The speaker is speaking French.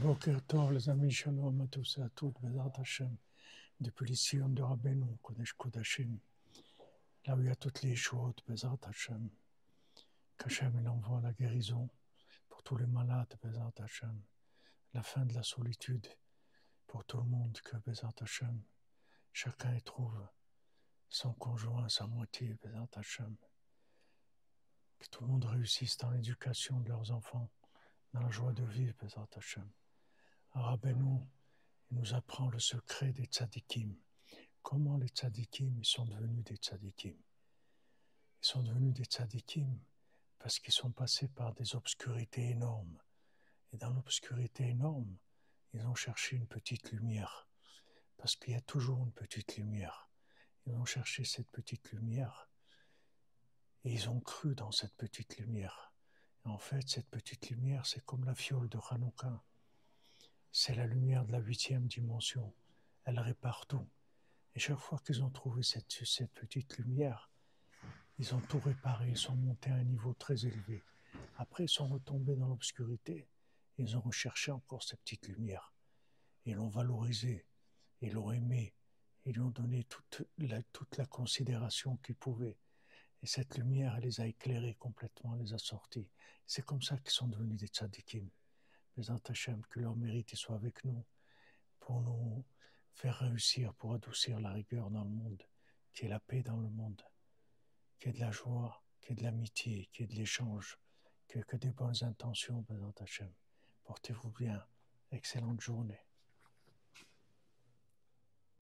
Boker Tov, les amis, shalom à tous et à toutes, Bezat Hashem, depuis les de Rabbeinu, Kodesh Kodashim, là où il y a toutes les choses, Bezat Hashem, qu'Hachem il envoie la guérison pour tous les malades, Bezat Hashem, la fin de la solitude pour tout le monde, que Bezat Hashem, chacun y trouve son conjoint, sa moitié, Bezat Hashem, que tout le monde réussisse dans l'éducation de leurs enfants, dans la joie de vivre, Bezat Hashem. Il nous apprend le secret des tzadikim. Comment les tzadikim sont devenus des tzadikim? Ils sont devenus des tzadikim parce qu'ils sont passés par des obscurités énormes. Et dans l'obscurité énorme, ils ont cherché une petite lumière. Parce qu'il y a toujours une petite lumière. Ils ont cherché cette petite lumière. Et ils ont cru dans cette petite lumière. En fait, cette petite lumière, c'est comme la fiole de Hanouka. C'est la lumière de la huitième dimension. Elle répare tout. Et chaque fois qu'ils ont trouvé cette, petite lumière, ils ont tout réparé, ils sont montés à un niveau très élevé. Après, ils sont retombés dans l'obscurité. Ils ont recherché encore cette petite lumière. Ils l'ont valorisée, ils l'ont aimée, ils lui ont donné toute la, toute la considération qu'ils pouvaient. Et cette lumière, elle les a éclairés complètement, elle les a sortis. C'est comme ça qu'ils sont devenus des tzadikim. Que leur mérite soit avec nous pour nous faire réussir, pour adoucir la rigueur dans le monde, qu'il y ait la paix dans le monde, qu'il y ait de la joie, qu'il y ait de l'amitié, qu'il y ait de l'échange, que des bonnes intentions, Hachem. Portez-vous bien. Excellente journée.